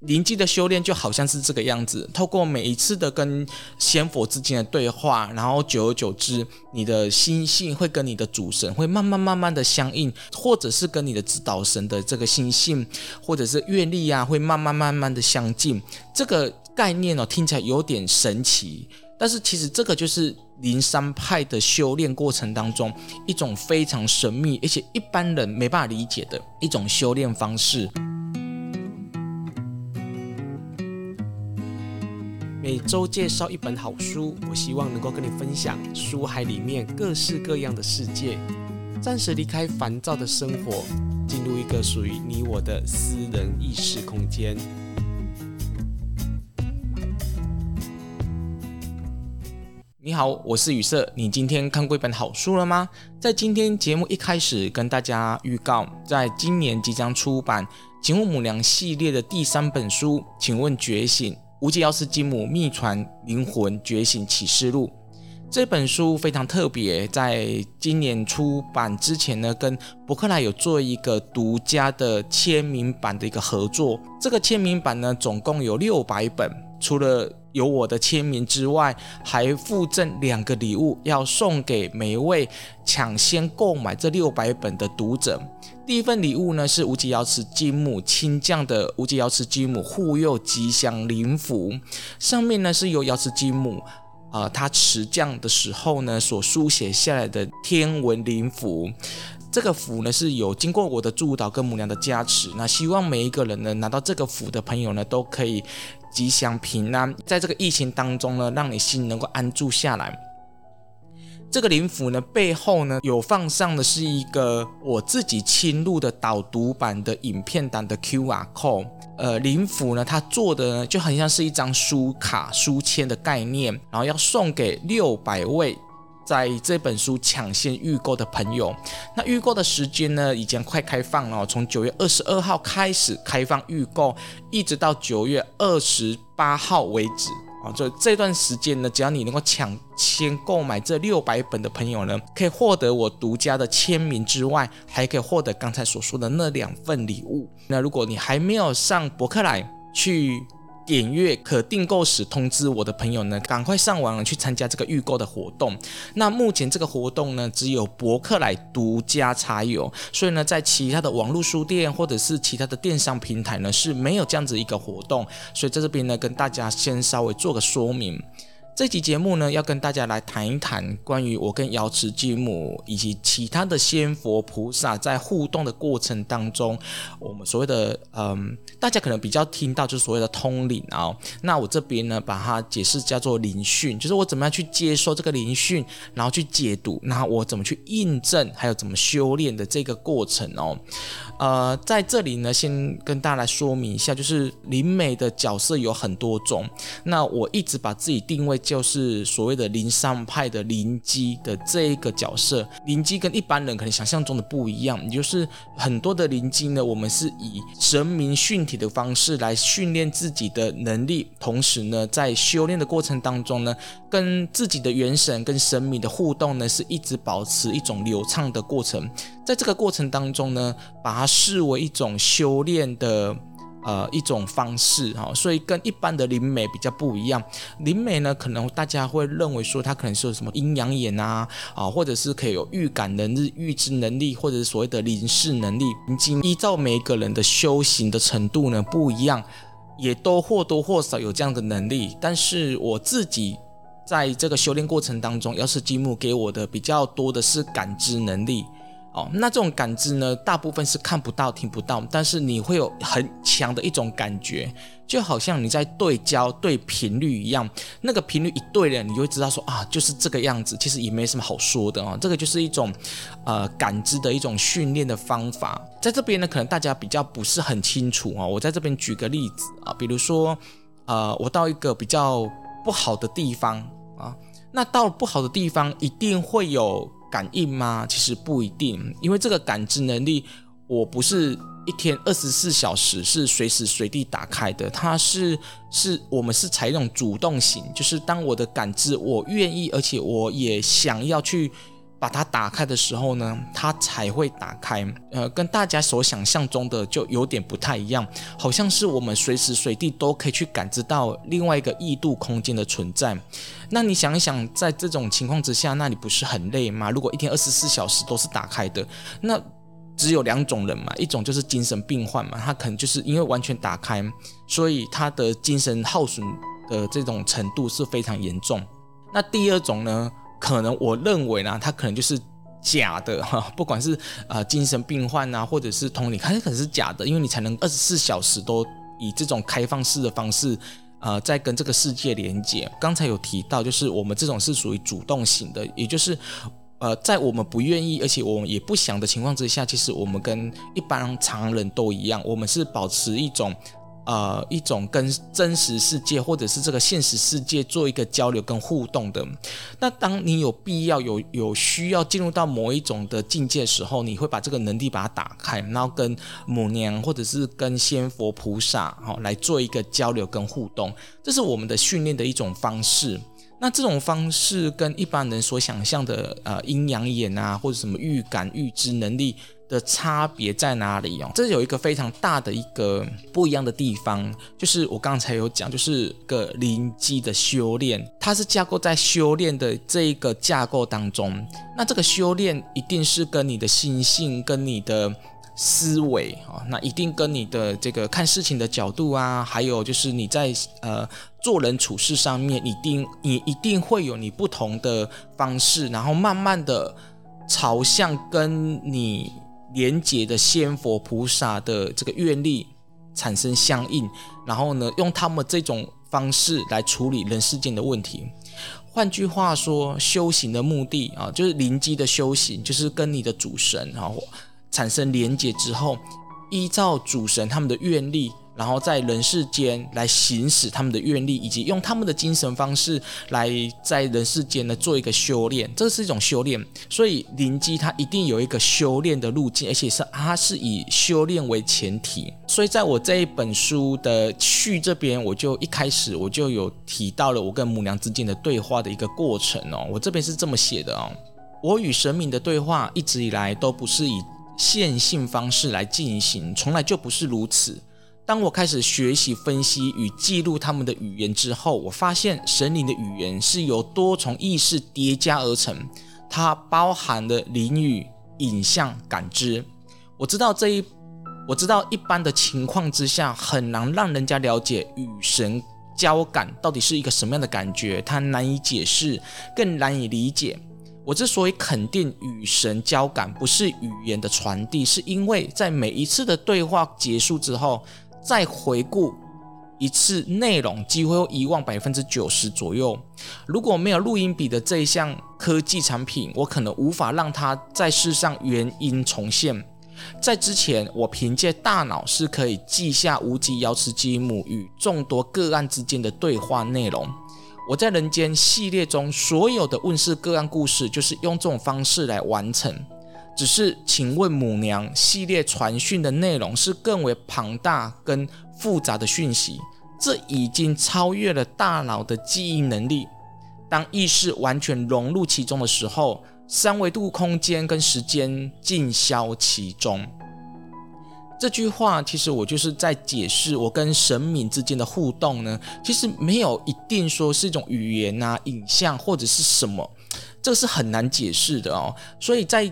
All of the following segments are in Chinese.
灵机的修炼就好像是这个样子，透过每一次的跟仙佛之间的对话，然后久而久之，你的心性会跟你的主神会慢慢慢慢的相应，或者是跟你的指导神的这个心性，或者是愿力啊，会慢慢慢慢的相近。这个概念哦，听起来有点神奇，但是其实这个就是灵山派的修炼过程当中一种非常神秘，而且一般人没办法理解的一种修炼方式。每周介绍一本好书，我希望能够跟你分享书海里面各式各样的世界，暂时离开烦躁的生活，进入一个属于你我的私人意识空间。你好，我是雨色。你今天看过一本好书了吗？在今天节目一开始跟大家预告，在今年即将出版《请问母娘》系列的第三本书，请问觉醒。无极瑶池金母秘传灵魂觉醒启示录这本书非常特别，在今年出版之前呢，跟伯克莱有做一个独家的签名版的一个合作。这个签名版呢，总共有六百本，除了有我的签名之外，还附赠两个礼物，要送给每一位抢先购买这六百本的读者。第一份礼物呢，是无极瑶池金母亲降的无极瑶池金母护佑吉祥灵符，上面呢是由瑶池金母啊、呃，她持降的时候呢所书写下来的天文灵符。这个符呢是有经过我的祝祷跟母娘的加持，那希望每一个人呢拿到这个符的朋友呢都可以吉祥平安，在这个疫情当中呢，让你心能够安住下来。这个灵符呢，背后呢有放上的是一个我自己亲录的导读版的影片档的 QR code。呃，灵符呢，它做的呢就很像是一张书卡书签的概念，然后要送给六百位在这本书抢先预购的朋友。那预购的时间呢，已经快开放了，从九月二十二号开始开放预购，一直到九月二十八号为止。啊，就这段时间呢，只要你能够抢先购买这六百本的朋友呢，可以获得我独家的签名之外，还可以获得刚才所说的那两份礼物。那如果你还没有上博客来去，点阅可订购时通知我的朋友呢，赶快上网去参加这个预购的活动。那目前这个活动呢，只有博客来独家才有，所以呢，在其他的网络书店或者是其他的电商平台呢，是没有这样子一个活动。所以在这边呢，跟大家先稍微做个说明。这期节目呢，要跟大家来谈一谈关于我跟瑶池金母以及其他的仙佛菩萨在互动的过程当中，我们所谓的嗯，大家可能比较听到就是所谓的通灵、哦。那我这边呢，把它解释叫做灵讯，就是我怎么样去接受这个灵讯，然后去解读，然后我怎么去印证，还有怎么修炼的这个过程哦。呃，在这里呢，先跟大家来说明一下，就是灵媒的角色有很多种。那我一直把自己定位。就是所谓的灵山派的灵机的这一个角色，灵机跟一般人可能想象中的不一样，也就是很多的灵机呢，我们是以神明训体的方式来训练自己的能力，同时呢，在修炼的过程当中呢，跟自己的元神跟神明的互动呢，是一直保持一种流畅的过程，在这个过程当中呢，把它视为一种修炼的。呃，一种方式哈，所以跟一般的灵媒比较不一样。灵媒呢，可能大家会认为说，他可能是有什么阴阳眼啊，啊，或者是可以有预感能力、预知能力，或者是所谓的灵视能力。已经依照每个人的修行的程度呢不一样，也都或多或少有这样的能力。但是我自己在这个修炼过程当中，要是积木给我的比较多的是感知能力。那这种感知呢，大部分是看不到、听不到，但是你会有很强的一种感觉，就好像你在对焦、对频率一样。那个频率一对了，你就会知道说啊，就是这个样子。其实也没什么好说的啊，这个就是一种呃感知的一种训练的方法。在这边呢，可能大家比较不是很清楚啊。我在这边举个例子啊，比如说呃，我到一个比较不好的地方啊，那到了不好的地方一定会有。感应吗？其实不一定，因为这个感知能力，我不是一天二十四小时是随时随地打开的，它是是我们是采用主动型，就是当我的感知我愿意，而且我也想要去把它打开的时候呢，它才会打开。呃，跟大家所想象中的就有点不太一样，好像是我们随时随地都可以去感知到另外一个异度空间的存在。那你想一想，在这种情况之下，那你不是很累吗？如果一天二十四小时都是打开的，那只有两种人嘛，一种就是精神病患嘛，他可能就是因为完全打开，所以他的精神耗损的这种程度是非常严重。那第二种呢？可能我认为呢，他可能就是假的哈，不管是呃精神病患啊，或者是同理，它可能是假的，因为你才能二十四小时都以这种开放式的方式，呃，在跟这个世界连接。刚才有提到，就是我们这种是属于主动型的，也就是呃，在我们不愿意，而且我们也不想的情况之下，其实我们跟一般常人都一样，我们是保持一种。呃，一种跟真实世界或者是这个现实世界做一个交流跟互动的。那当你有必要有有需要进入到某一种的境界的时候，你会把这个能力把它打开，然后跟母娘或者是跟仙佛菩萨哈、来做一个交流跟互动，这是我们的训练的一种方式。那这种方式跟一般人所想象的呃阴阳眼啊或者什么预感预知能力。的差别在哪里哦？这有一个非常大的一个不一样的地方，就是我刚才有讲，就是个灵机的修炼，它是架构在修炼的这一个架构当中。那这个修炼一定是跟你的心性、跟你的思维啊，那一定跟你的这个看事情的角度啊，还有就是你在呃做人处事上面，一定你一定会有你不同的方式，然后慢慢的朝向跟你。连接的仙佛菩萨的这个愿力产生相应，然后呢，用他们这种方式来处理人世间的问题。换句话说，修行的目的啊，就是灵机的修行，就是跟你的主神然后产生连接之后，依照主神他们的愿力。然后在人世间来行使他们的愿力，以及用他们的精神方式来在人世间呢做一个修炼，这是一种修炼。所以灵机它一定有一个修炼的路径，而且是它是以修炼为前提。所以在我这一本书的序这边，我就一开始我就有提到了我跟母娘之间的对话的一个过程哦。我这边是这么写的哦，我与神明的对话一直以来都不是以线性方式来进行，从来就不是如此。当我开始学习分析与记录他们的语言之后，我发现神灵的语言是由多重意识叠加而成，它包含了灵语、影像、感知。我知道这一，我知道一般的情况之下很难让人家了解与神交感到底是一个什么样的感觉，它难以解释，更难以理解。我之所以肯定与神交感不是语言的传递，是因为在每一次的对话结束之后。再回顾一次内容，几乎会遗忘百分之九十左右。如果没有录音笔的这一项科技产品，我可能无法让它在世上原音重现。在之前，我凭借大脑是可以记下无极瑶池金母与众多个案之间的对话内容。我在人间系列中所有的问世个案故事，就是用这种方式来完成。只是，请问母娘系列传讯的内容是更为庞大跟复杂的讯息，这已经超越了大脑的记忆能力。当意识完全融入其中的时候，三维度空间跟时间尽消其中。这句话其实我就是在解释我跟神明之间的互动呢，其实没有一定说是一种语言啊、影像或者是什么，这个是很难解释的哦。所以在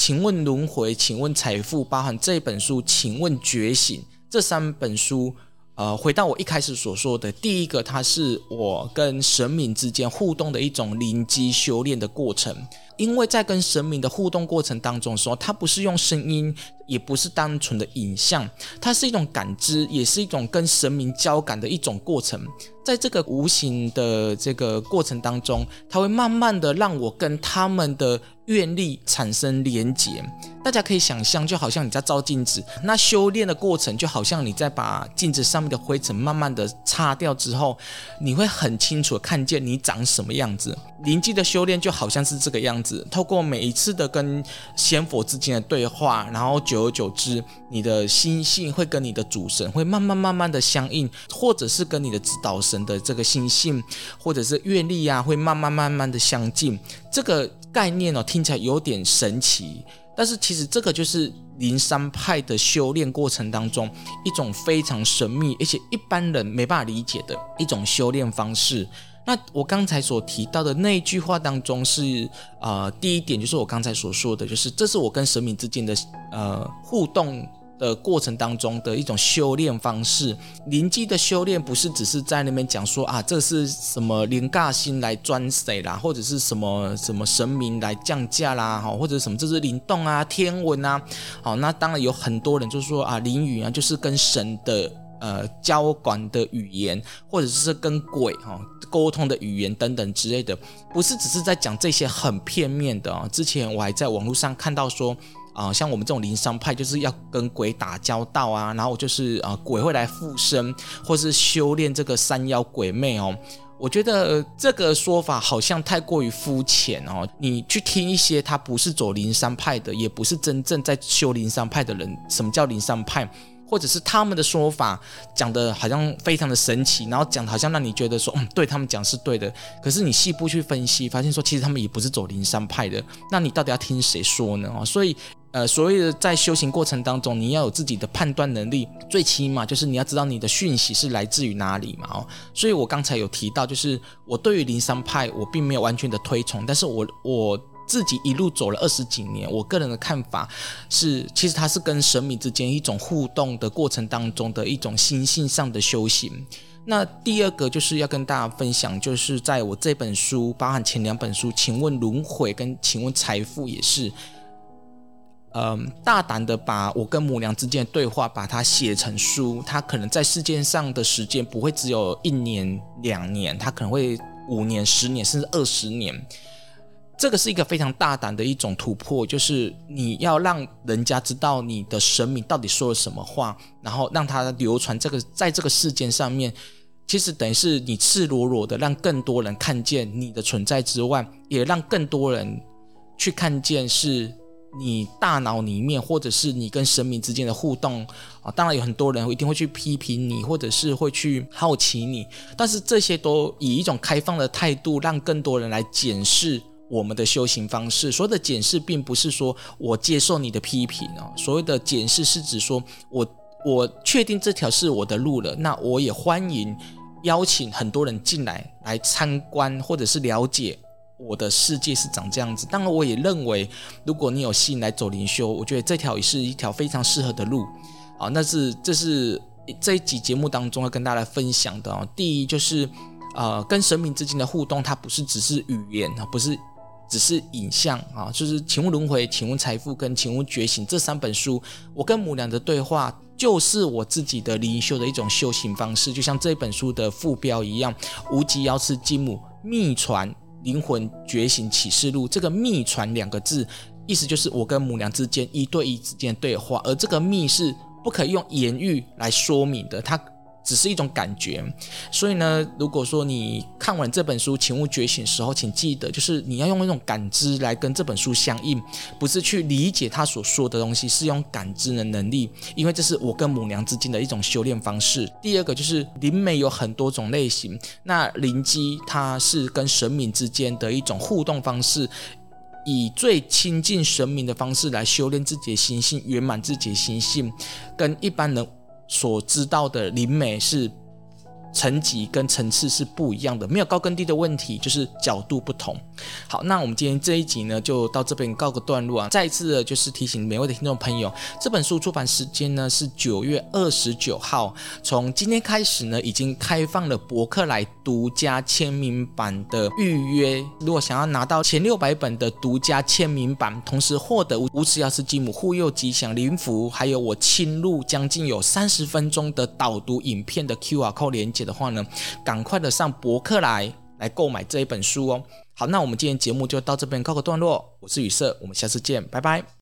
请问轮回，请问财富，包含这本书，请问觉醒这三本书，呃，回到我一开始所说的，第一个，它是我跟神明之间互动的一种灵机修炼的过程。因为在跟神明的互动过程当中说，它不是用声音，也不是单纯的影像，它是一种感知，也是一种跟神明交感的一种过程。在这个无形的这个过程当中，它会慢慢的让我跟他们的愿力产生连结。大家可以想象，就好像你在照镜子，那修炼的过程就好像你在把镜子上面的灰尘慢慢的擦掉之后，你会很清楚的看见你长什么样子。灵机的修炼就好像是这个样子。透过每一次的跟仙佛之间的对话，然后久而久之，你的心性会跟你的主神会慢慢慢慢的相应，或者是跟你的指导神的这个心性，或者是愿力啊，会慢慢慢慢的相近。这个概念哦，听起来有点神奇，但是其实这个就是灵山派的修炼过程当中一种非常神秘，而且一般人没办法理解的一种修炼方式。那我刚才所提到的那一句话当中是，呃，第一点就是我刚才所说的，就是这是我跟神明之间的呃互动的过程当中的一种修炼方式。灵机的修炼不是只是在那边讲说啊，这是什么灵尬星来专谁啦，或者是什么什么神明来降价啦，哈，或者什么这是灵动啊、天文啊，好，那当然有很多人就是说啊，灵语啊，就是跟神的。呃，交管的语言，或者是跟鬼哈沟通的语言等等之类的，不是只是在讲这些很片面的啊。之前我还在网络上看到说，啊、像我们这种灵山派就是要跟鬼打交道啊，然后就是啊、鬼会来附身，或是修炼这个山妖鬼魅哦。我觉得这个说法好像太过于肤浅哦。你去听一些他不是走灵山派的，也不是真正在修灵山派的人，什么叫灵山派？或者是他们的说法讲的好像非常的神奇，然后讲的好像让你觉得说，嗯，对他们讲是对的。可是你细部去分析，发现说其实他们也不是走灵山派的。那你到底要听谁说呢？哦，所以呃，所谓的在修行过程当中，你要有自己的判断能力，最起码就是你要知道你的讯息是来自于哪里嘛。哦，所以我刚才有提到，就是我对于灵山派我并没有完全的推崇，但是我我。自己一路走了二十几年，我个人的看法是，其实它是跟神明之间一种互动的过程当中的一种心性上的修行。那第二个就是要跟大家分享，就是在我这本书，包含前两本书，请问轮回跟请问财富也是，嗯、大胆的把我跟母娘之间的对话把它写成书，它可能在世界上的时间不会只有一年两年，它可能会五年、十年，甚至二十年。这个是一个非常大胆的一种突破，就是你要让人家知道你的神明到底说了什么话，然后让他流传这个在这个世间上面，其实等于是你赤裸裸的让更多人看见你的存在之外，也让更多人去看见是你大脑里面或者是你跟神明之间的互动啊。当然有很多人一定会去批评你，或者是会去好奇你，但是这些都以一种开放的态度，让更多人来检视。我们的修行方式，所谓的检视，并不是说我接受你的批评哦。所谓的检视，是指说我我确定这条是我的路了，那我也欢迎邀请很多人进来来参观，或者是了解我的世界是长这样子。当然，我也认为，如果你有心来走灵修，我觉得这条也是一条非常适合的路啊。那是这是这一集节目当中要跟大家来分享的哦。第一就是呃，跟神明之间的互动，它不是只是语言啊，不是。只是影像啊，就是请问轮回，请问财富，跟请问觉醒这三本书，我跟母娘的对话，就是我自己的灵修的一种修行方式。就像这本书的副标一样，无极瑶池金母秘传灵魂觉醒启示录。这个秘传两个字，意思就是我跟母娘之间一对一之间的对话，而这个秘是不可以用言语来说明的，它。只是一种感觉，所以呢，如果说你看完这本书《请勿觉醒》时候，请记得，就是你要用那种感知来跟这本书相应，不是去理解他所说的东西，是用感知的能力，因为这是我跟母娘之间的一种修炼方式。第二个就是灵媒有很多种类型，那灵机它是跟神明之间的一种互动方式，以最亲近神明的方式来修炼自己的心性，圆满自己的心性，跟一般人。所知道的灵媒是层级跟层次是不一样的，没有高跟低的问题，就是角度不同。好，那我们今天这一集呢，就到这边告个段落啊。再次的就是提醒每位的听众朋友，这本书出版时间呢是九月二十九号，从今天开始呢，已经开放了博客来独家签名版的预约。如果想要拿到前六百本的独家签名版，同时获得无极瑶池金母护佑吉祥灵符，还有我亲录将近有三十分钟的导读影片的 QR code 连接的话呢，赶快的上博客来来购买这一本书哦。好，那我们今天节目就到这边告个段落。我是雨色，我们下次见，拜拜。